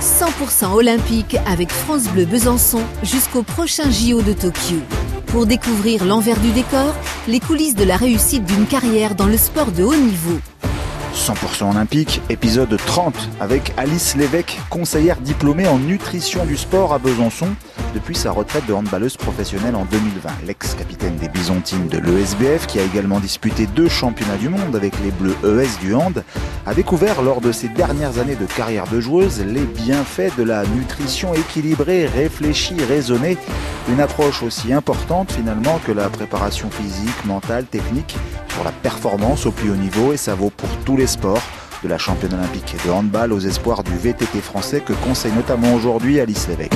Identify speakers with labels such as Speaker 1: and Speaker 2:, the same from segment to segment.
Speaker 1: 100% olympique avec France Bleu Besançon jusqu'au prochain JO de Tokyo. Pour découvrir l'envers du décor, les coulisses de la réussite d'une carrière dans le sport de haut niveau.
Speaker 2: 100% olympique, épisode 30, avec Alice Lévesque, conseillère diplômée en nutrition du sport à Besançon depuis sa retraite de handballeuse professionnelle en 2020. L'ex-capitaine des Byzantines de l'ESBF, qui a également disputé deux championnats du monde avec les Bleus ES du hand, a découvert lors de ses dernières années de carrière de joueuse les bienfaits de la nutrition équilibrée, réfléchie, raisonnée, une approche aussi importante finalement que la préparation physique, mentale, technique pour la performance au plus haut niveau et ça vaut pour tous les sports de la championne olympique de handball aux espoirs du VTT français que conseille notamment aujourd'hui Alice Lévesque.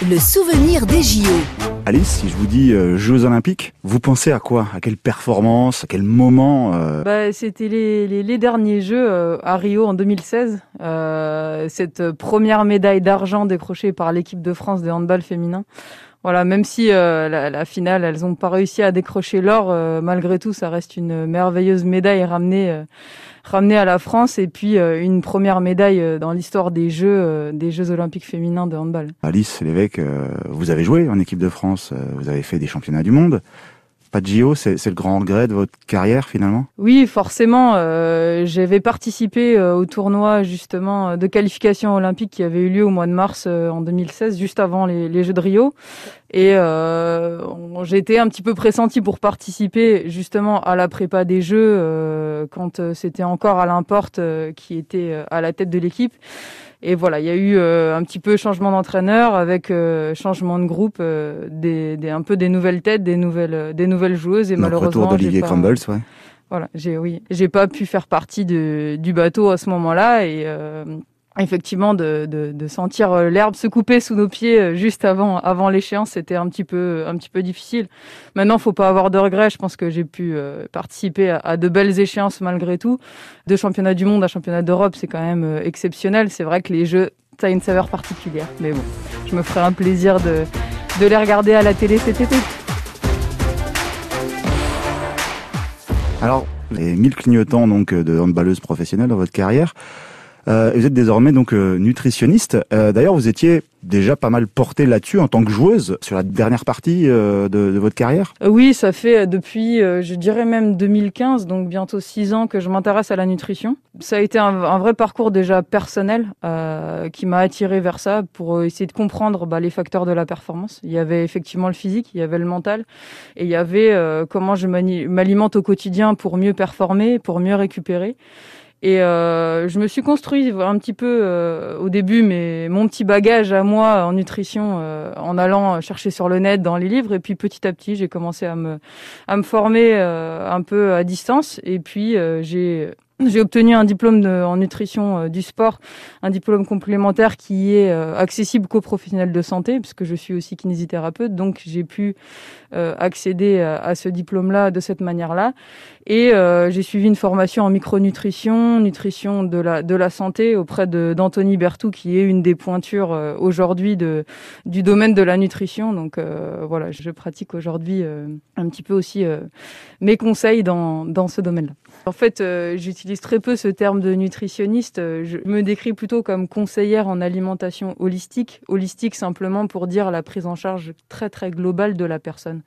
Speaker 1: Le souvenir des JO.
Speaker 2: Alice, si je vous dis euh, Jeux Olympiques, vous pensez à quoi? À quelle performance? À quel moment euh?
Speaker 3: Bah, C'était les, les, les, derniers Jeux euh, à Rio en 2016. cette première médaille d'argent décrochée par l'équipe de France de handball féminin. Voilà, même si la, la, finale, elles n'ont pas réussi à décrocher l'or, malgré tout, ça reste une merveilleuse médaille ramenée ramené à la France et puis euh, une première médaille euh, dans l'histoire des Jeux euh, des Jeux olympiques féminins de handball.
Speaker 2: Alice Lévesque, vous avez joué en équipe de France, vous avez fait des championnats du monde. Pas de JO, c'est le grand regret de votre carrière finalement?
Speaker 3: Oui, forcément. Euh, J'avais participé au tournoi justement de qualification olympique qui avait eu lieu au mois de mars en 2016, juste avant les, Jeux de Rio. Et euh, j'ai été un petit peu pressenti pour participer justement à la prépa des Jeux euh, quand euh, c'était encore Alain Porte euh, qui était euh, à la tête de l'équipe. Et voilà, il y a eu un petit peu changement d'entraîneur avec changement de groupe, des, des, un peu des nouvelles têtes, des nouvelles, des nouvelles joueuses. Et
Speaker 2: Donc,
Speaker 3: malheureusement,
Speaker 2: retour d'Olivier Crumbles, ouais.
Speaker 3: Voilà, j'ai oui, j'ai pas pu faire partie de, du bateau à ce moment-là et effectivement de, de, de sentir euh, l'herbe se couper sous nos pieds euh, juste avant avant l'échéance c'était un petit peu un petit peu difficile. Maintenant faut pas avoir de regrets. Je pense que j'ai pu euh, participer à, de belles échéances malgré tout. De championnat du monde à championnat d'Europe c'est quand même exceptionnel. C'est vrai que les jeux ça a une saveur particulière. Mais bon je me ferai un plaisir de de les regarder à la télé cet été.
Speaker 2: Alors les mille clignotants donc de handballeuse professionnelle dans votre carrière euh, vous êtes désormais donc euh, nutritionniste. Euh, D'ailleurs, vous étiez déjà pas mal porté là-dessus en tant que joueuse sur la dernière partie de, votre carrière.
Speaker 3: Oui, ça fait depuis, je dirais même 2015, donc bientôt six ans que je m'intéresse à la nutrition. Ça a été un, un vrai parcours déjà personnel qui m'a attiré vers ça pour essayer de comprendre bah, les facteurs de la performance. Il y avait effectivement le physique, il y avait le mental, et il y avait comment je m'alimente au quotidien pour mieux performer, pour mieux récupérer. Et euh, je me suis construit un petit peu euh, au début mais mon petit bagage à moi en nutrition euh, en allant chercher sur le net dans les livres. Et puis petit à petit j'ai commencé à me à me former euh, un peu à distance. Et puis euh, j'ai j'ai obtenu un diplôme en nutrition euh, du sport, un diplôme complémentaire qui est euh, accessible qu'aux professionnels de santé, puisque je suis aussi kinésithérapeute, donc j'ai pu euh, accéder à, ce diplôme-là de cette manière-là. Et j'ai suivi une formation en micronutrition, nutrition de la de la santé auprès d'Anthony Bertou, qui est une des pointures aujourd'hui du domaine de la nutrition. Donc voilà, je pratique aujourd'hui un petit peu aussi mes conseils dans dans ce domaine-là. En fait, j'utilise très peu ce terme de nutritionniste. Je me décris plutôt comme conseillère en alimentation holistique. Holistique simplement pour dire la prise en charge très très globale de la personne.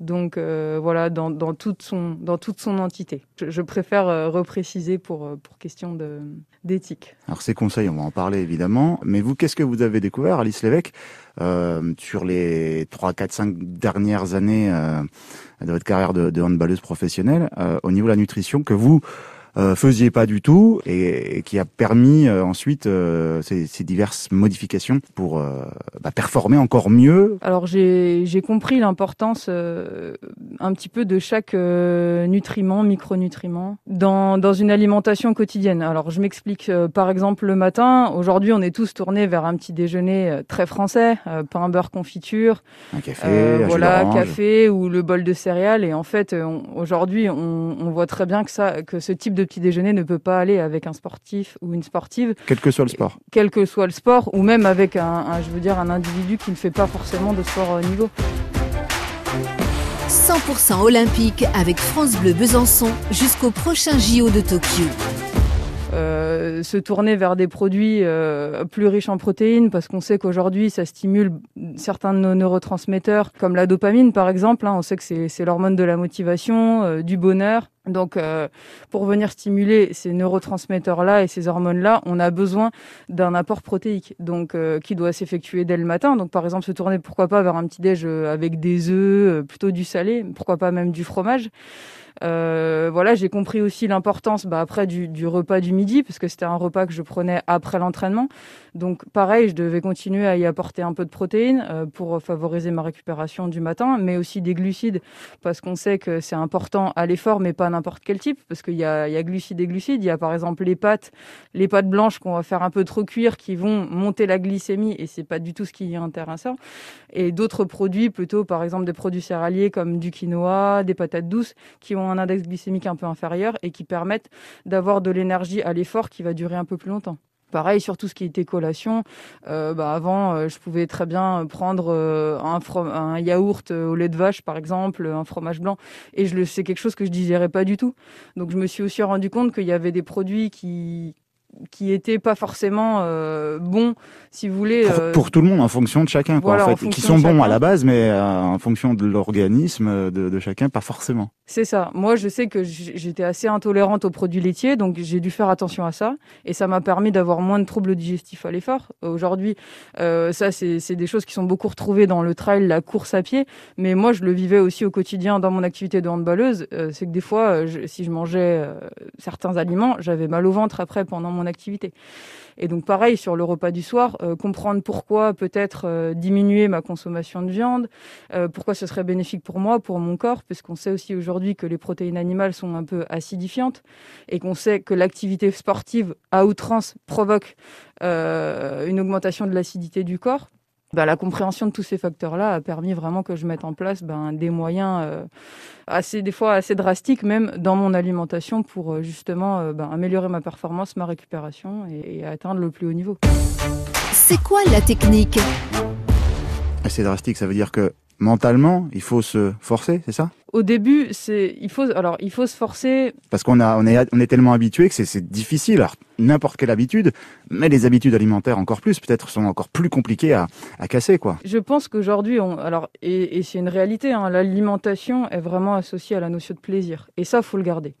Speaker 3: Donc euh, voilà, dans, toute son, dans toute son entité. Je, je préfère euh, repréciser pour, euh, pour question d'éthique.
Speaker 2: Alors ces conseils, on va en parler évidemment. Mais vous, qu'est-ce que vous avez découvert, Alice Lévesque, euh, sur les 3, 4, 5 dernières années euh, de votre carrière de, de handballeuse professionnelle, euh, au niveau de la nutrition, que vous euh, faisiez pas du tout et, et qui a permis euh, ensuite euh, ces, ces, diverses modifications pour bah, performer encore mieux.
Speaker 3: Alors j'ai compris l'importance un petit peu de chaque nutriment, micronutriment dans, dans une alimentation quotidienne. Alors je m'explique par exemple le matin, aujourd'hui on est tous tournés vers un petit déjeuner très français, pain, beurre, confiture,
Speaker 2: un café, un
Speaker 3: voilà, café ou le bol de céréales. Et en fait aujourd'hui on, on voit très bien que ça que ce type de petit déjeuner ne peut pas aller avec un sportif ou une sportive.
Speaker 2: Quel que soit le sport.
Speaker 3: Quel que soit le sport, ou même avec un, un je veux dire, un individu qui ne fait pas forcément de sport haut niveau.
Speaker 1: 100% olympique avec France Bleu Besançon jusqu'au prochain JO de Tokyo.
Speaker 3: Euh, se tourner vers des produits euh, plus riches en protéines parce qu'on sait qu'aujourd'hui ça stimule certains de nos neurotransmetteurs comme la dopamine par exemple. Hein. on sait que c'est l'hormone de la motivation, euh, du bonheur. Donc, pour venir stimuler ces neurotransmetteurs-là et ces hormones-là, on a besoin d'un apport protéique, donc qui doit s'effectuer dès le matin. Donc, par exemple, se tourner pourquoi pas vers un petit déj avec des œufs, plutôt du salé, pourquoi pas même du fromage. Euh, voilà, j'ai compris aussi l'importance bah, après du, du, repas du midi, parce que c'était un repas que je prenais après l'entraînement. Donc pareil, je devais continuer à y apporter un peu de protéines euh, pour favoriser ma récupération du matin, mais aussi des glucides, parce qu'on sait que c'est important à l'effort, mais pas n'importe quel type, parce qu'il y a, y a glucides et glucides. Il y a par exemple les pâtes, les pâtes blanches qu'on va faire un peu trop cuire, qui vont monter la glycémie, et c'est pas du tout ce qui est intéressant. Et d'autres produits, plutôt par exemple des produits céréaliers comme du quinoa, des patates douces, qui ont un index glycémique un peu inférieur et qui permettent d'avoir de l'énergie à l'effort qui va durer un peu plus longtemps. Pareil sur tout ce qui était collation. Euh, bah avant, euh, je pouvais très bien prendre euh, un, un, yaourt au lait de vache, par exemple, un fromage blanc, et je le c'est quelque chose que je digérais pas du tout. Donc je me suis aussi rendu compte qu'il y avait des produits qui qui étaient pas forcément bons, si vous voulez.
Speaker 2: Pour, tout le monde, en fonction de chacun, quoi, en fait, qui sont bons à la base, mais en fonction de l'organisme de, de, chacun, pas forcément.
Speaker 3: C'est ça. Moi, je sais que j'étais assez intolérante aux produits laitiers, donc j'ai dû faire attention à ça, et ça m'a permis d'avoir moins de troubles digestifs à l'effort. Aujourd'hui, ça, c'est des choses qui sont beaucoup retrouvées dans le trail, la course à pied, mais moi, je le vivais aussi au quotidien dans mon activité de handballeuse. c'est que des fois, si je mangeais certains aliments, j'avais mal au ventre après pendant mon activité. Et donc pareil sur le repas du soir, euh, comprendre pourquoi peut-être euh, diminuer ma consommation de viande, euh, pourquoi ce serait bénéfique pour moi, pour mon corps, puisqu'on sait aussi aujourd'hui que les protéines animales sont un peu acidifiantes et qu'on sait que l'activité sportive à outrance provoque une augmentation de l'acidité du corps. Bah, la compréhension de tous ces facteurs-là a permis vraiment que je mette en place ben, des moyens euh, assez, des fois assez drastiques même dans mon alimentation pour euh, justement euh, ben, améliorer ma performance, ma récupération et, et, atteindre le plus haut niveau.
Speaker 1: C'est quoi la technique?
Speaker 2: Assez drastique, ça veut dire que mentalement, il faut se forcer, c'est ça?
Speaker 3: Au début, c'est il faut alors il faut se forcer
Speaker 2: parce qu'on a on est on est tellement habitué que c'est difficile. Alors n'importe quelle habitude, mais les habitudes alimentaires encore plus peut-être sont encore plus compliquées à, à casser quoi.
Speaker 3: Je pense qu'aujourd'hui on alors et, et c'est une réalité hein, l'alimentation est vraiment associée à la notion de plaisir et ça faut le garder.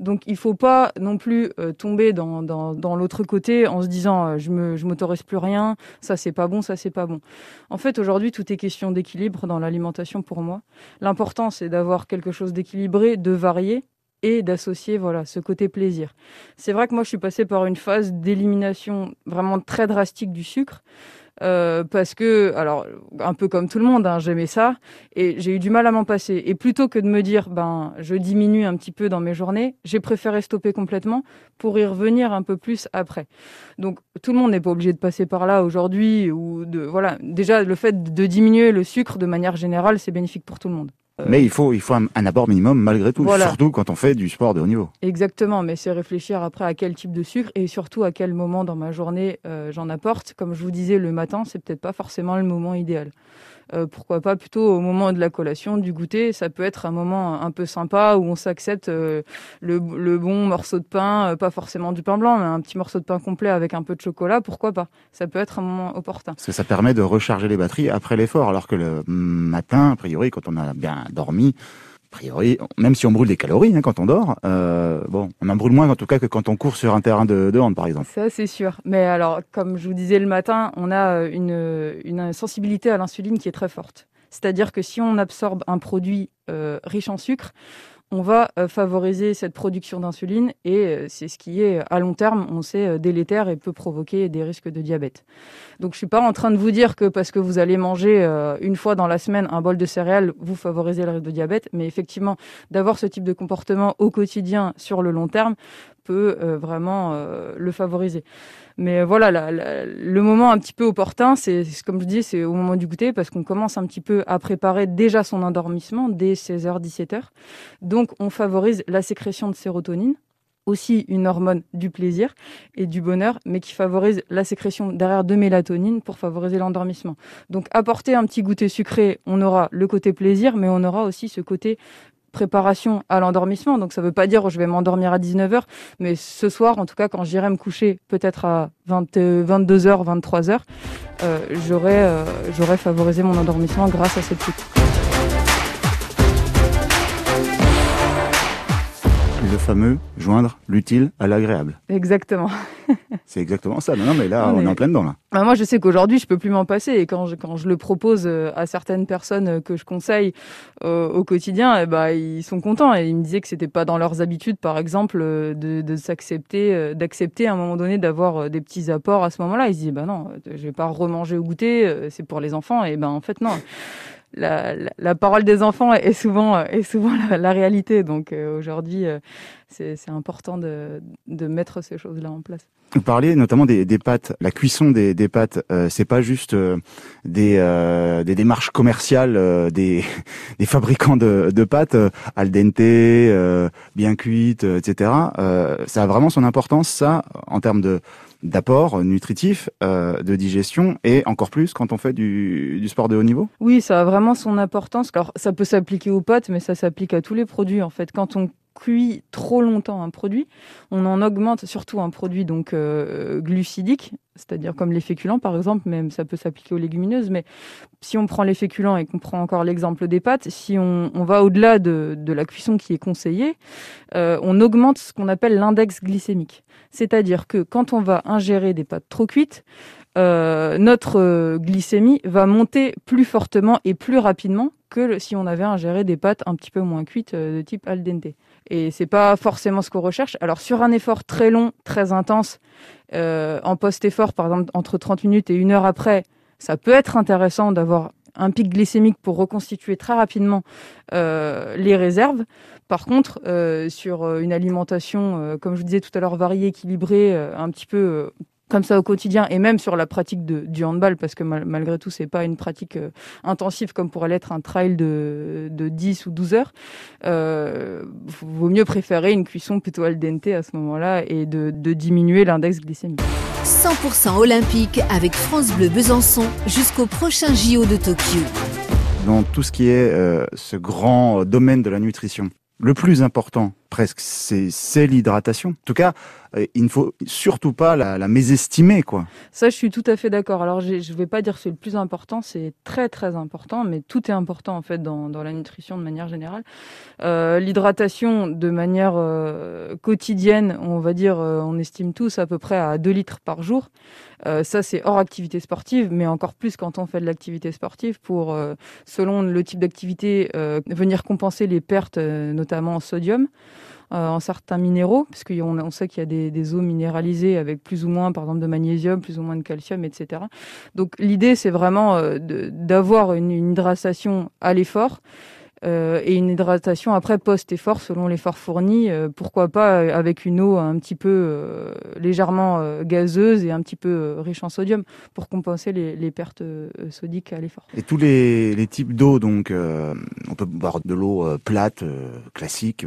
Speaker 3: Donc il faut pas non plus euh, tomber dans, dans, dans l'autre côté en se disant euh, je me je m'autorise plus rien, ça c'est pas bon, ça c'est pas bon. En fait aujourd'hui tout est question d'équilibre dans l'alimentation pour moi. L'important c'est d'avoir quelque chose d'équilibré, de varié et d'associer voilà ce côté plaisir. C'est vrai que moi je suis passée par une phase d'élimination vraiment très drastique du sucre. Euh, parce que, alors, un peu comme tout le monde, hein, j'aimais ça, et j'ai eu du mal à m'en passer. Et plutôt que de me dire, ben, je diminue un petit peu dans mes journées, j'ai préféré stopper complètement pour y revenir un peu plus après. Donc, tout le monde n'est pas obligé de passer par là aujourd'hui, ou de, voilà. Déjà, le fait de diminuer le sucre de manière générale, c'est bénéfique pour tout le monde.
Speaker 2: Euh, mais il faut, il faut un, apport minimum malgré tout, surtout quand on fait du sport de haut niveau.
Speaker 3: Exactement, mais c'est réfléchir après à quel type de sucre et surtout à quel moment dans ma journée euh, j'en apporte. Comme je vous disais, le matin, c'est peut-être pas forcément le moment idéal. Euh, pourquoi pas plutôt au moment de la collation, du goûter. Ça peut être un moment un peu sympa où on s'accepte euh, le, bon morceau de pain, euh, pas forcément du pain blanc, mais un petit morceau de pain complet avec un peu de chocolat. Pourquoi pas Ça peut être un moment opportun.
Speaker 2: Parce que ça permet de recharger les batteries après l'effort, alors que le matin, a priori, quand on a bien dormi, a priori, même si on brûle des calories hein, quand on dort, euh, bon, on en brûle moins en tout cas que quand on court sur un terrain de, de hand, par exemple.
Speaker 3: Ça, c'est sûr. Mais alors, comme je vous disais le matin, on a euh, une, une sensibilité à l'insuline qui est très forte. C'est-à-dire que si on absorbe un produit euh, riche en sucre, on va euh, favoriser cette production d'insuline et euh, c'est ce qui est à long terme, on sait, euh, délétère et peut provoquer des risques de diabète. Donc je suis pas en train de vous dire que parce que vous allez manger une fois dans la semaine un bol de céréales, vous favorisez le risque de diabète, mais effectivement, d'avoir ce type de comportement au quotidien sur le long terme peut vraiment le favoriser. Mais voilà, le moment un petit peu opportun, c'est comme je dis, c'est au moment du goûter parce qu'on commence un petit peu à préparer déjà son endormissement dès 16h, 17h. Donc on favorise la sécrétion de sérotonine aussi une hormone du plaisir et du bonheur, mais qui favorise la sécrétion derrière de mélatonine pour favoriser l'endormissement. Donc apporter un petit goûter sucré, on aura le côté plaisir, mais on aura aussi ce côté préparation à l'endormissement. Donc ça ne veut pas dire je vais m'endormir à 19h, mais ce soir, en tout cas, quand j'irai me coucher peut-être à 22h, 23h, euh, euh, j'aurais favorisé mon endormissement grâce à cette petite.
Speaker 2: Fameux joindre l'utile à l'agréable.
Speaker 3: Exactement.
Speaker 2: c'est exactement ça. Non, mais là, on, est... en plein dedans. Là.
Speaker 3: Bah, moi, je sais qu'aujourd'hui, je peux plus m'en passer. Et quand je, quand je le propose euh, à certaines personnes euh, que je conseille euh, au quotidien, eh bah, ils sont contents. Et ils me disaient que c'était pas dans leurs habitudes, par exemple, de, de s'accepter, d'accepter à un moment donné d'avoir des petits apports à ce moment-là. Ils se disent, bah non, je vais pas remanger au goûter, c'est pour les enfants. Et ben, en fait, non la, parole des enfants est souvent, souvent la, réalité. Donc euh, aujourd'hui, euh, c'est important de, mettre ces choses-là en place.
Speaker 2: Vous parliez notamment des, pâtes. La cuisson des, pâtes, euh, c'est pas juste euh, des, démarches commerciales des, des fabricants de, de pâtes al dente, bien cuites, etc. ça a vraiment son importance, ça, en termes de d'apport nutritif, euh, de digestion et encore plus quand on fait du, du, sport de haut niveau?
Speaker 3: Oui, ça a vraiment son importance. Alors, ça peut s'appliquer aux pâtes, mais ça s'applique à tous les produits. En fait, quand on cuit trop longtemps un produit, on en augmente surtout un produit donc euh, glucidique, c'est-à-dire comme les féculents par exemple, même ça peut s'appliquer aux légumineuses, mais si on prend les féculents et qu'on prend encore l'exemple des pâtes, si on, va au-delà de, la cuisson qui est conseillée, euh, on augmente ce qu'on appelle l'index glycémique. C'est-à-dire que quand on va ingérer des pâtes trop cuites, euh, notre glycémie va monter plus fortement et plus rapidement que si on avait ingéré des pâtes un petit peu moins cuites de type al dente. Et c'est pas forcément ce qu'on recherche. Alors sur un effort très long, très intense, euh, en post-effort, par exemple entre 30 minutes et une heure après, ça peut être intéressant d'avoir un pic glycémique pour reconstituer très rapidement euh, les réserves. Par contre, euh, sur une alimentation, comme je vous disais tout à l'heure, variée, équilibrée, un petit peu comme ça au quotidien et même sur la pratique de, du handball parce que malgré tout c'est pas une pratique euh, intensive comme pourrait l'être un trail de, de 10 ou 12 heures. Euh, vaut mieux préférer une cuisson plutôt al dente à ce moment-là et de, de diminuer l'index glycémique.
Speaker 1: 100% olympique avec France Bleu Besançon jusqu'au prochain JO de Tokyo.
Speaker 2: Dans tout ce qui est euh, ce grand domaine de la nutrition le plus important presque, c'est l'hydratation. En tout cas, euh, il ne faut surtout pas la, mésestimer, quoi.
Speaker 3: Ça, je suis tout à fait d'accord. Alors, je ne vais pas dire que c'est le plus important, c'est très très important, mais tout est important en fait dans, la nutrition de manière générale. Euh, L'hydratation de manière euh, quotidienne, on va dire, on estime tous à peu près à 2 litres par jour. Ça, c'est hors activité sportive, mais encore plus quand on fait de l'activité sportive pour, selon le type d'activité, venir compenser les pertes, notamment en sodium. Euh, en certains minéraux, parce qu'on on sait qu'il y a des, eaux minéralisées avec plus ou moins, par exemple, de magnésium, plus ou moins de calcium, etc. Donc l'idée, c'est vraiment euh, d'avoir une, une, hydratation à l'effort. Euh, et une hydratation après post-effort selon l'effort fourni. Pourquoi pas avec une eau un petit peu légèrement gazeuse et un petit peu riche en sodium pour compenser les, les pertes sodiques à l'effort.
Speaker 2: Et tous les, les types d'eau, donc on peut boire de l'eau plate, classique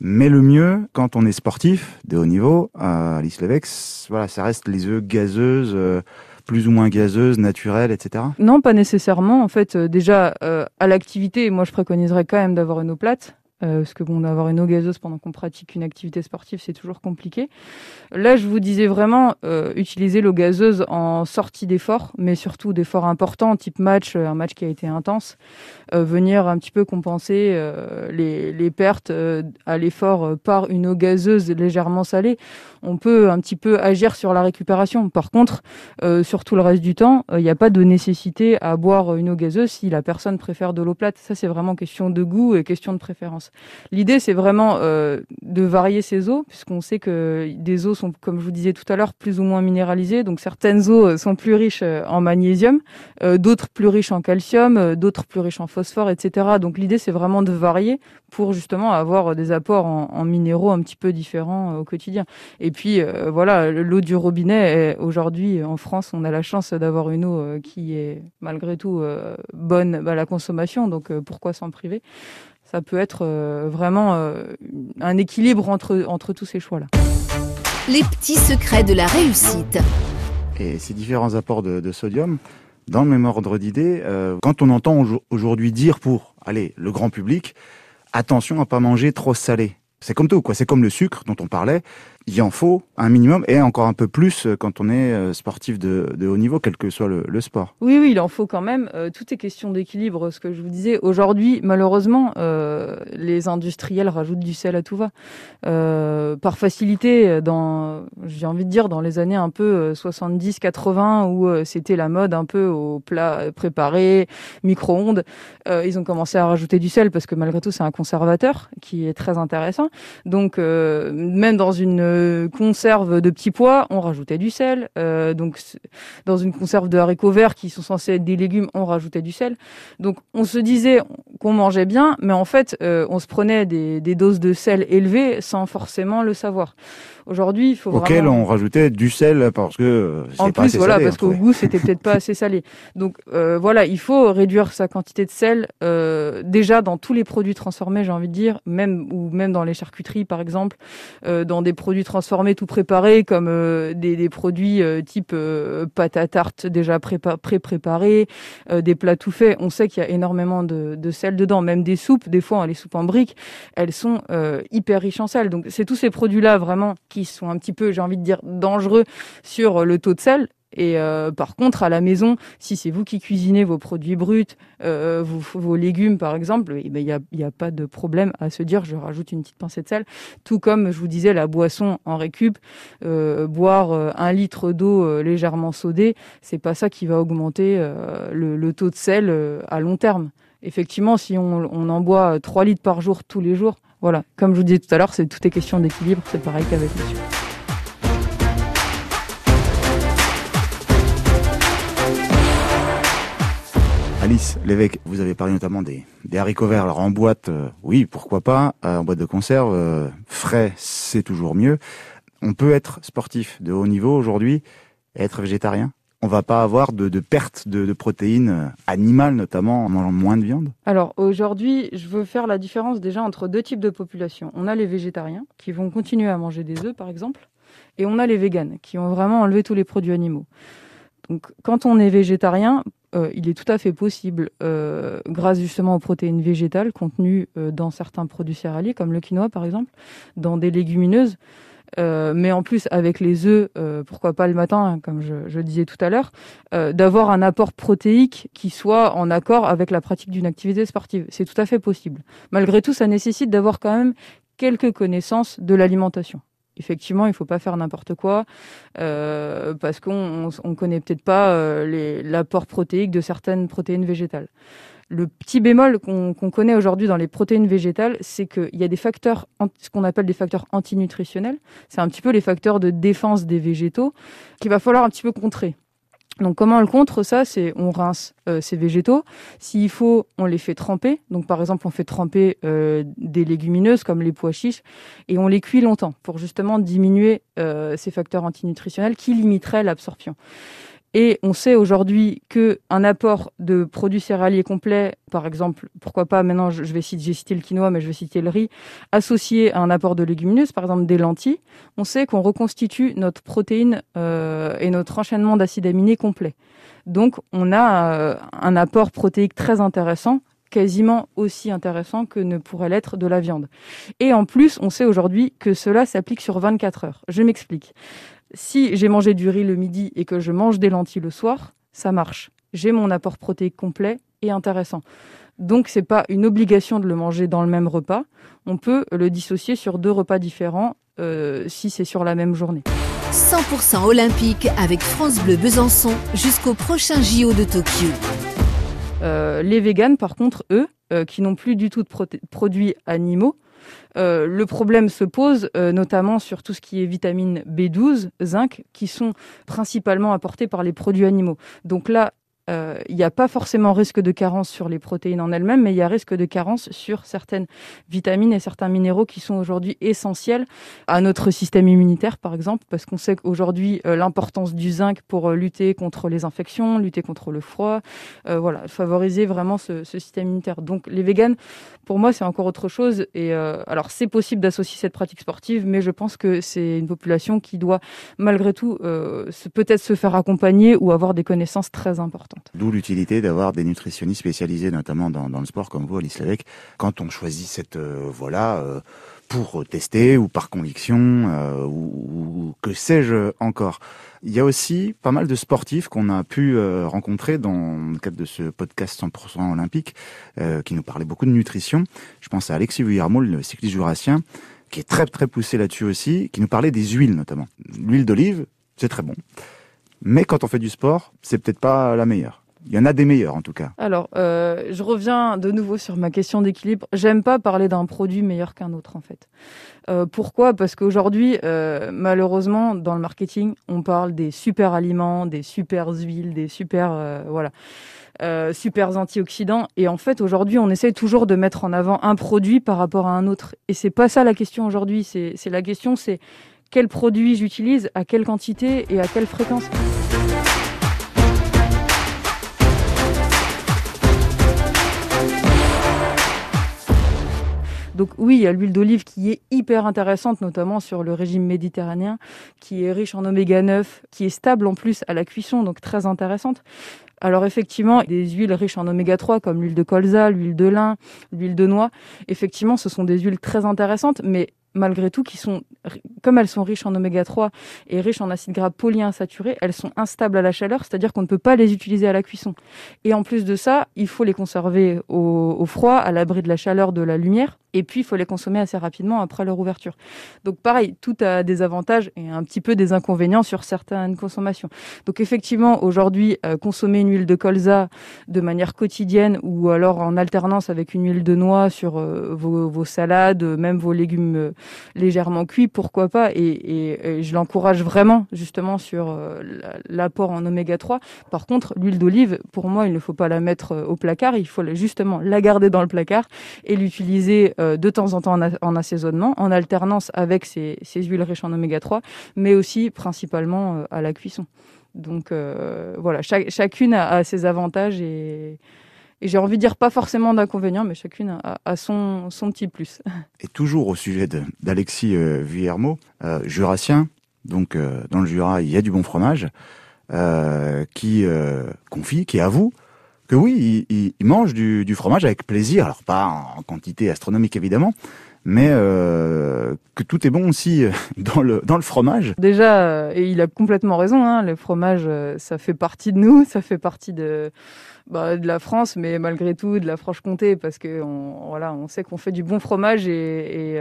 Speaker 2: mais le mieux, quand on est sportif de haut niveau, à l'Islevex, voilà, ça reste les œufs gazeuses, euh, plus ou moins gazeuses, naturelles, etc.
Speaker 3: Non, pas nécessairement. En fait, euh, déjà, euh, à l'activité, moi, je préconiserais quand même d'avoir une eau plate. Euh, parce que bon, d'avoir une eau gazeuse pendant qu'on pratique une activité sportive, c'est toujours compliqué. Là, je vous disais vraiment euh, utiliser l'eau gazeuse en sortie d'effort, mais surtout d'efforts importants, type match, euh, un match qui a été intense, venir un petit peu compenser les, les, pertes à l'effort par une eau gazeuse légèrement salée. On peut un petit peu agir sur la récupération. Par contre, sur tout le reste du temps, il n'y a pas de nécessité à boire une eau gazeuse si la personne préfère de l'eau plate. Ça, c'est vraiment question de goût et question de préférence. L'idée, c'est vraiment euh, de varier ces eaux, puisqu'on sait que des eaux sont, comme je vous disais tout à l'heure, plus ou moins minéralisées. Donc certaines eaux euh, sont plus riches euh, en magnésium, d'autres plus riches en calcium, d'autres plus riches en phosphore, etc. Donc l'idée, c'est vraiment de varier pour justement avoir des apports en, minéraux un petit peu différents au quotidien. Puis voilà, l'eau du robinet, aujourd'hui en France, on a la chance d'avoir une eau qui est malgré tout bonne à la consommation, donc pourquoi s'en priver? Ça peut être euh, vraiment euh, un équilibre entre, entre tous ces choix-là.
Speaker 1: Les petits secrets de la réussite.
Speaker 2: Et ces différents apports de, sodium, dans le même ordre d'idée, euh, quand on entend aujourd'hui dire pour, allez, le grand public, attention à pas manger trop salé. C'est comme tout, quoi. C'est comme le sucre dont on parlait il en faut un minimum et encore un peu plus euh, quand on est euh, sportif de, haut niveau, quel que soit le, sport.
Speaker 3: Oui, oui, il en faut quand même. Euh, tout est question d'équilibre, ce que je vous disais. Aujourd'hui, malheureusement, les industriels rajoutent du sel à tout va. Par facilité, dans, j'ai envie de dire, dans les années un peu 70-80, où c'était la mode un peu au plat préparé, micro-ondes, ils ont commencé à rajouter du sel parce que malgré tout, c'est un conservateur qui est très intéressant. Donc, même dans une conserve de petits pois, on rajoutait du sel. Euh, donc dans une conserve de haricots verts qui sont censés être des légumes, on rajoutait du sel. Donc on se disait qu'on mangeait bien, mais en fait euh, on se prenait des, doses de sel élevées sans forcément le savoir. Aujourd'hui, il faut
Speaker 2: auquel on rajoutait du sel parce que euh,
Speaker 3: en
Speaker 2: pas
Speaker 3: plus
Speaker 2: assez
Speaker 3: voilà
Speaker 2: salé,
Speaker 3: parce qu'au goût c'était peut-être pas assez salé. Donc euh, voilà, il faut réduire sa quantité de sel euh, déjà dans tous les produits transformés, j'ai envie de dire, même ou même dans les charcuteries par exemple, euh, dans des produits transformés tout préparés comme euh, des, des, produits euh, type pâte à tarte déjà pré-préparés, des plats tout faits. On sait qu'il y a énormément de, de, sel dedans, même des soupes. Des fois, les soupes en briques, elles sont hyper riches en sel. Donc c'est tous ces produits là vraiment qui sont un petit peu, j'ai envie de dire, dangereux sur le taux de sel. Et euh, par contre, à la maison, si c'est vous qui cuisinez vos produits bruts, euh, vos, légumes par exemple, il eh ben, n'y a, y a, pas de problème à se dire je rajoute une petite pincée de sel. Tout comme je vous disais, la boisson en récup, euh, boire euh, un litre d'eau euh, légèrement sodée, c'est pas ça qui va augmenter euh, le, le, taux de sel à long terme. Effectivement, si on, on en boit 3 litres par jour tous les jours, voilà, comme je vous disais tout à l'heure, c'est tout est question d'équilibre, c'est pareil qu'avec le sucre.
Speaker 2: Alice l'évêque, vous avez parlé notamment des, haricots verts. Alors en boîte, euh, oui, pourquoi pas. Euh, en boîte de conserve, euh, frais, c'est toujours mieux. On peut être sportif de haut niveau aujourd'hui et être végétarien? On va pas avoir de, de perte de, protéines animales, notamment en mangeant moins de viande?
Speaker 3: Alors aujourd'hui, je veux faire la différence déjà entre deux types de populations. On a les végétariens qui vont continuer à manger des œufs, par exemple, et on a les véganes qui ont vraiment enlevé tous les produits animaux. Donc quand on est végétarien, euh, il est tout à fait possible, euh, grâce justement aux protéines végétales contenues euh, dans certains produits céréaliers, comme le quinoa par exemple, dans des légumineuses, euh, mais en plus avec les œufs, euh, pourquoi pas le matin, hein, comme je, disais tout à l'heure, euh, d'avoir un apport protéique qui soit en accord avec la pratique d'une activité sportive. C'est tout à fait possible. Malgré tout, ça nécessite d'avoir quand même quelques connaissances de l'alimentation. Effectivement, il ne faut pas faire n'importe quoi parce qu'on ne connaît peut-être pas l'apport protéique de certaines protéines végétales. Le petit bémol qu'on qu connaît aujourd'hui dans les protéines végétales, c'est qu'il y a des facteurs, ce qu'on appelle des facteurs antinutritionnels. C'est un petit peu les facteurs de défense des végétaux qu'il va falloir un petit peu contrer. Donc comment on le contre ça C'est on rince euh, ces végétaux. S'il faut, on les fait tremper. Donc par exemple, on fait tremper euh, des légumineuses comme les pois chiches et on les cuit longtemps pour justement diminuer euh, ces facteurs antinutritionnels qui limiteraient l'absorption. Et on sait aujourd'hui que un apport de produits céréaliers complets, par exemple, pourquoi pas maintenant, je vais citer, le quinoa, mais je vais citer le riz, associé à un apport de légumineuses, par exemple des lentilles, on sait qu'on reconstitue notre protéine euh, et notre enchaînement d'acides aminés complet. Donc, on a euh, un apport protéique très intéressant quasiment aussi intéressant que ne pourrait l'être de la viande. Et en plus, on sait aujourd'hui que cela s'applique sur 24 heures. Je m'explique si j'ai mangé du riz le midi et que je mange des lentilles le soir, ça marche. J'ai mon apport protéique complet et intéressant. Donc c'est pas une obligation de le manger dans le même repas. On peut le dissocier sur deux repas différents euh, si c'est sur la même journée.
Speaker 1: 100% olympique avec France Bleu Besançon jusqu'au prochain JO de Tokyo.
Speaker 3: Euh, les véganes, par contre, eux, euh, qui n'ont plus du tout de produits animaux, euh, le problème se pose euh, notamment sur tout ce qui est vitamine B12, zinc, qui sont principalement apportés par les produits animaux. Donc là, euh, il n'y a pas forcément risque de carence sur les protéines en elles-mêmes, mais il y a risque de carence sur certaines vitamines et certains minéraux qui sont aujourd'hui essentiels à notre système immunitaire, par exemple, parce qu'on sait qu'aujourd'hui euh, l'importance du zinc pour euh, lutter contre les infections, lutter contre le froid, voilà, favoriser vraiment ce, ce, système immunitaire. Donc les véganes, pour moi, c'est encore autre chose. Et alors c'est possible d'associer cette pratique sportive, mais je pense que c'est une population qui doit malgré tout peut-être se faire accompagner ou avoir des connaissances très importantes.
Speaker 2: D'où l'utilité d'avoir des nutritionnistes spécialisés, notamment dans, le sport comme vous, Alice Lévesque, quand on choisit cette voilà pour tester ou par conviction ou que sais-je encore. Il y a aussi pas mal de sportifs qu'on a pu euh, rencontrer dans le cadre de ce podcast 100% olympique, euh, qui nous parlait beaucoup de nutrition. Je pense à Alexis Vuillermo, le cycliste jurassien, qui est très très poussé là-dessus aussi, qui nous parlait des huiles notamment. L'huile d'olive, c'est très bon. Mais quand on fait du sport, c'est peut-être pas la meilleure. Il y en a des meilleurs en tout cas.
Speaker 3: Alors, euh, je reviens de nouveau sur ma question d'équilibre. J'aime pas parler d'un produit meilleur qu'un autre en fait. Euh, pourquoi? Parce qu'aujourd'hui, euh, malheureusement, dans le marketing, on parle des super aliments, des super huiles, des super voilà. super antioxydants et en fait aujourd'hui on essaie toujours de mettre en avant un produit par rapport à un autre et c'est pas ça la question aujourd'hui c'est la question c'est quel produit j'utilise à quelle quantité et à quelle fréquence Donc oui, il y a l'huile d'olive qui est hyper intéressante, notamment sur le régime méditerranéen, qui est riche en oméga 9, qui est stable en plus à la cuisson, donc très intéressante. Alors effectivement, des huiles riches en oméga 3 comme l'huile de colza, l'huile de lin, l'huile de noix, effectivement, ce sont des huiles très intéressantes, mais malgré tout, qui sont, comme elles sont riches en oméga 3 et riches en acides gras polyinsaturés, elles sont instables à la chaleur, c'est-à-dire qu'on ne peut pas les utiliser à la cuisson. Et en plus de ça, il faut les conserver au, au froid, à l'abri de la chaleur, de la lumière. Et puis, il faut les consommer assez rapidement après leur ouverture. Donc, pareil, tout a des avantages et un petit peu des inconvénients sur certaines consommations. Donc, effectivement, aujourd'hui, euh, consommer une huile de colza de manière quotidienne ou alors en alternance avec une huile de noix sur euh, vos, salades, même vos légumes euh, légèrement cuits, pourquoi pas? Et, je l'encourage vraiment, justement, sur l'apport en oméga 3. Par contre, l'huile d'olive, pour moi, il ne faut pas la mettre au placard. Il faut justement la garder dans le placard et l'utiliser de temps en temps en, assaisonnement, en alternance avec ces, huiles riches en oméga 3, mais aussi principalement euh, à la cuisson. Donc euh, voilà, chacune a, ses avantages et, j'ai envie de dire pas forcément d'inconvénients, mais chacune a, son, son, petit plus.
Speaker 2: Et toujours au sujet d'Alexis Vuillermo, jurassien, donc dans le Jura, il y a du bon fromage, qui confie, qui avoue que oui, il, mange du, fromage avec plaisir, alors pas en quantité astronomique évidemment, mais euh, que tout est bon aussi euh, dans le dans le fromage.
Speaker 3: Déjà, euh, et il a complètement raison. Hein, le fromage, ça fait partie de nous, ça fait partie de bah, de la France, mais malgré tout de la Franche-Comté, parce que on, voilà, on sait qu'on fait du bon fromage et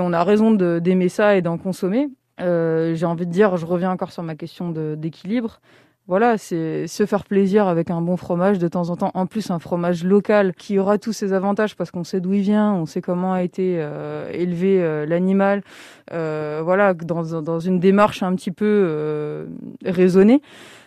Speaker 3: on a raison d'aimer ça et d'en consommer. J'ai envie de dire, je reviens encore sur ma question d'équilibre voilà, c'est se faire plaisir avec un bon fromage de temps en temps. En plus, un fromage local qui aura tous ses avantages parce qu'on sait d'où il vient, on sait comment a été euh, élevé euh, l'animal. Euh, voilà, dans, dans, une démarche un petit peu raisonnée,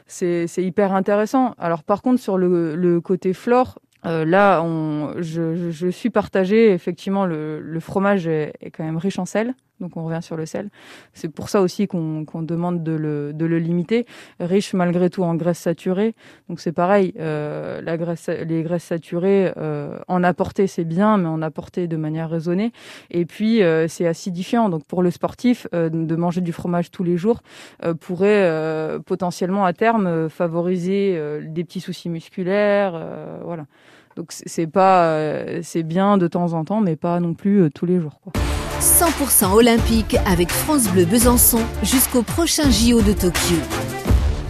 Speaker 3: c'est hyper intéressant. Alors par contre, sur le, le côté flore, là, on, je, je, suis partagée. Effectivement, le, le fromage est, est, quand même riche en sel. Donc on revient sur le sel. C'est pour ça aussi qu'on demande de le, limiter. Riche malgré tout en graisses saturées. Donc c'est pareil, euh, les graisses saturées, euh, en apporter c'est bien, mais en apporter de manière raisonnée. Et puis euh, c'est acidifiant. Donc pour le sportif, de manger du fromage tous les jours pourrait potentiellement à terme favoriser des petits soucis musculaires. voilà. Donc c'est pas, c'est bien de temps en temps, mais pas non plus tous les jours.
Speaker 1: 100% olympique avec France Bleu Besançon jusqu'au prochain JO de Tokyo.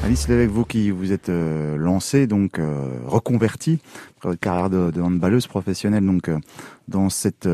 Speaker 2: Alice Lévesque, vous qui vous êtes euh, lancée, donc euh, reconvertie après votre carrière de, handballeuse professionnelle, donc euh, dans cette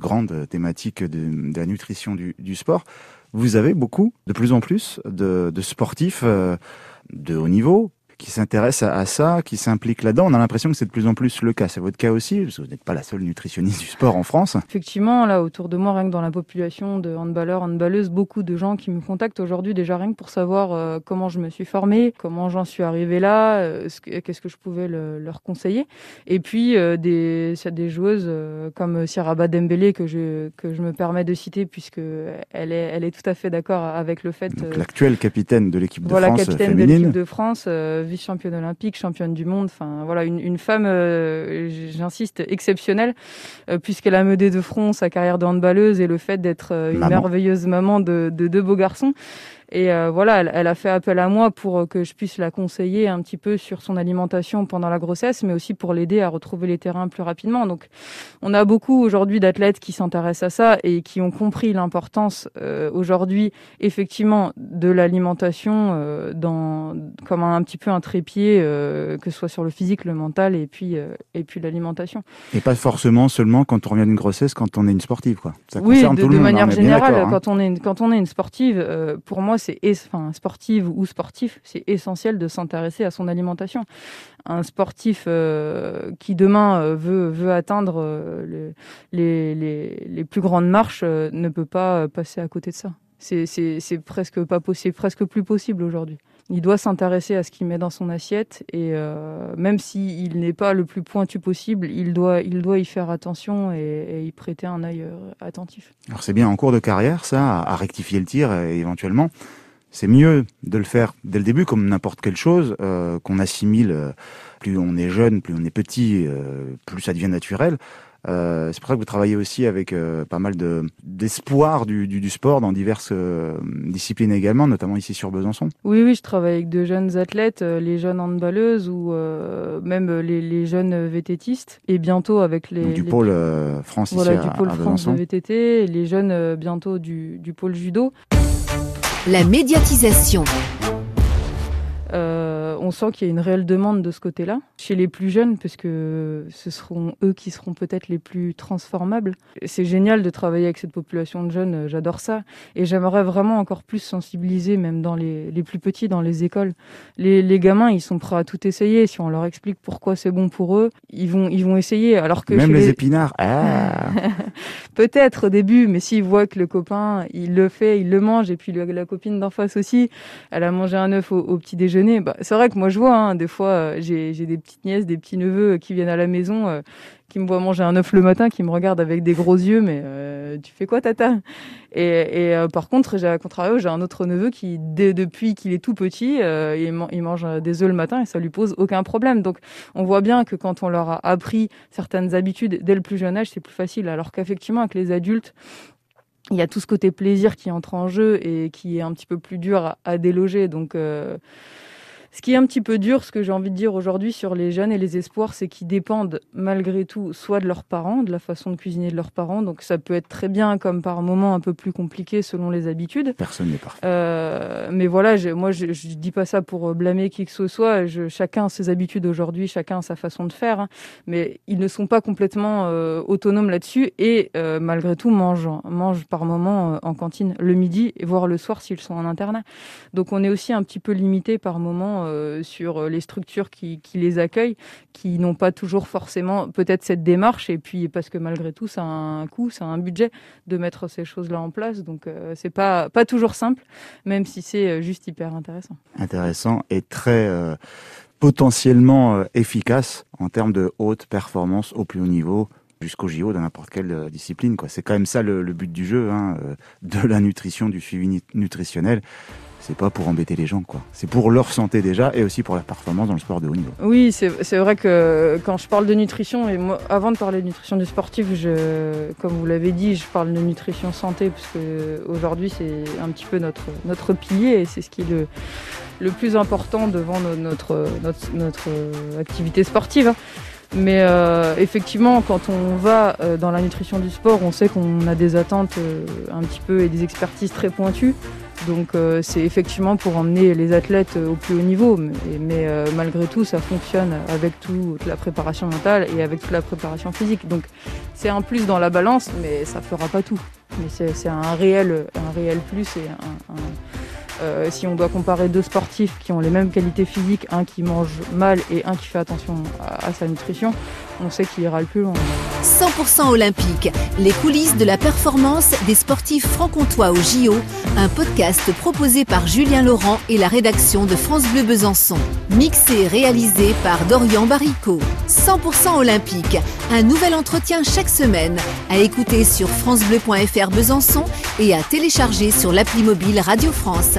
Speaker 2: grande thématique de, la nutrition du, sport, vous avez beaucoup, de plus en plus, de, de sportifs de haut niveau qui s'intéresse à, ça, qui s'implique là-dedans. On a l'impression que c'est de plus en plus le cas. C'est votre cas aussi, parce que vous n'êtes pas la seule nutritionniste du sport en France.
Speaker 3: Effectivement, là, autour de moi, rien que dans la population de handballeurs, handballeuses, beaucoup de gens qui me contactent aujourd'hui, déjà rien que pour savoir euh, comment je me suis formée, comment j'en suis arrivée là, euh, qu'est-ce que je pouvais leur conseiller. Et puis, euh, des, des joueuses comme Sierra Dembélé, que je, que je me permets de citer, puisque elle est, elle est tout à fait d'accord avec le fait...
Speaker 2: L'actuelle capitaine de l'équipe de
Speaker 3: voilà,
Speaker 2: France
Speaker 3: capitaine
Speaker 2: féminine.
Speaker 3: de l'équipe de France, vice-championne olympique, championne du monde. Enfin, voilà, une, une femme, euh, j'insiste, exceptionnelle, euh, puisqu'elle a mené de front sa carrière de handballeuse et le fait d'être euh, une merveilleuse maman de, de deux beaux garçons. Et euh, voilà, elle, a fait appel à moi pour que je puisse la conseiller un petit peu sur son alimentation pendant la grossesse, mais aussi pour l'aider à retrouver les terrains plus rapidement. Donc, on a beaucoup aujourd'hui d'athlètes qui s'intéressent à ça et qui ont compris l'importance euh, aujourd'hui, effectivement, de l'alimentation euh, dans comme un, petit peu un trépied, que ce soit sur le physique, le mental et puis et puis l'alimentation.
Speaker 2: Et pas forcément seulement quand on revient d'une grossesse, quand on est une sportive, quoi.
Speaker 3: Ça oui, de, tout le de manière générale, hein. quand on est quand on est une sportive, pour moi, c'est enfin, sportive ou sportif, c'est essentiel de s'intéresser à son alimentation. Un sportif euh, qui demain euh, veut, veut atteindre euh, les, les, plus grandes marches ne peut pas passer à côté de ça. C'est presque pas possible, presque plus possible aujourd'hui. Il doit s'intéresser à ce qu'il met dans son assiette et même s'il n'est pas le plus pointu possible, il doit, il doit y faire attention et, y prêter un œil attentif.
Speaker 2: Alors c'est bien en cours de carrière ça, à rectifier le tir éventuellement c'est mieux de le faire dès le début, comme n'importe quelle chose, euh, qu'on assimile. Euh, plus on est jeune, plus on est petit, euh, plus ça devient naturel. C'est pour ça que vous travaillez aussi avec pas mal de d'espoir du, du, sport dans diverses disciplines également, notamment ici sur Besançon.
Speaker 3: Oui, oui, je travaille avec de jeunes athlètes, les jeunes handballeuses ou même les, jeunes VTTistes, et bientôt avec les
Speaker 2: du pôle France ici
Speaker 3: du pôle France de VTT, les jeunes bientôt du, du pôle judo.
Speaker 1: La médiatisation.
Speaker 3: Euh, on sent qu'il y a une réelle demande de ce côté-là, chez les plus jeunes, parce que ce seront eux qui seront peut-être les plus transformables. C'est génial de travailler avec cette population de jeunes, euh, j'adore ça. Et j'aimerais vraiment encore plus sensibiliser, même dans les, les plus petits, dans les écoles. Les, les, gamins, ils sont prêts à tout essayer. Si on leur explique pourquoi c'est bon pour eux, ils vont, ils vont essayer. Alors que
Speaker 2: même les, épinards, ah.
Speaker 3: peut-être au début, mais s'ils voient que le copain, il le fait, il le mange, et puis la copine d'en face aussi, elle a mangé un œuf au petit déjeuner bah, c'est que moi je vois, hein, des fois euh, j'ai des petites nièces, des petits neveux qui viennent à la maison, euh, qui me voient manger un œuf le matin, qui me regardent avec des gros yeux, mais euh, tu fais quoi tata? Et, par contre, à contrario, j'ai un autre neveu qui, depuis qu'il est tout petit, il, il, mange des œufs le matin et ça lui pose aucun problème. Donc on voit bien que quand on leur a appris certaines habitudes dès le plus jeune âge, c'est plus facile. Alors qu'effectivement avec les adultes, il y a tout ce côté plaisir qui entre en jeu et qui est un petit peu plus dur à, déloger. Donc, ce qui est un petit peu dur, ce que j'ai envie de dire aujourd'hui sur les jeunes et les espoirs, c'est qu'ils dépendent malgré tout soit de leurs parents, de la façon de cuisiner de leurs parents. Donc ça peut être très bien comme par moments un peu plus compliqué selon les habitudes.
Speaker 2: Personne n'est parfait.
Speaker 3: Euh, mais voilà, moi je, je dis pas ça pour blâmer qui que ce soit. Je, chacun a ses habitudes aujourd'hui, chacun a sa façon de faire. Hein. Mais ils ne sont pas complètement euh, autonomes là-dessus et euh, malgré tout mangent, mangent par moments euh, en cantine le midi et voire le soir s'ils sont en internat. Donc on est aussi un petit peu limité par moments euh, sur euh, les structures qui, les accueillent, qui n'ont pas toujours forcément peut-être cette démarche, et puis parce que malgré tout, ça a un coût, ça a un budget de mettre ces choses-là en place. Donc euh, c'est pas pas toujours simple, même si c'est juste hyper intéressant.
Speaker 2: Intéressant et très potentiellement efficace en termes de haute performance au plus haut niveau jusqu'au JO dans n'importe quelle discipline. C'est quand même ça le, but du jeu, hein, de la nutrition, du suivi nutritionnel c'est pas pour embêter les gens, quoi. C'est pour leur santé déjà et aussi pour la performance dans le sport de haut niveau.
Speaker 3: Oui, c'est vrai que quand je parle de nutrition, et moi, avant de parler de nutrition du sportif, comme vous l'avez dit, je parle de nutrition santé parce que aujourd'hui c'est un petit peu notre, notre pilier et c'est ce qui est le, plus important devant notre, notre, notre, activité sportive. Hein. Mais euh, effectivement, quand on va euh, dans la nutrition du sport, on sait qu'on a des attentes euh, un petit peu et des expertises très pointues. Donc euh, c'est effectivement pour emmener les athlètes euh, au plus haut niveau, mais, euh, malgré tout ça fonctionne avec toute la préparation mentale et avec toute la préparation physique. Donc c'est un plus dans la balance, mais ça fera pas tout. Mais c'est un réel, un réel plus et si on doit comparer deux sportifs qui ont les mêmes qualités physiques, un qui mange mal et un qui fait attention à, sa nutrition, on sait qu'il ira le plus loin.
Speaker 1: 100% olympique, les coulisses de la performance des sportifs franc-comtois au JO, un podcast proposé par Julien Laurent et la rédaction de France Bleu Besançon. Mixé et réalisé par Dorian Baricot. 100% olympique, un nouvel entretien chaque semaine, à écouter sur francebleu.fr Besançon et à télécharger sur l'appli mobile Radio France.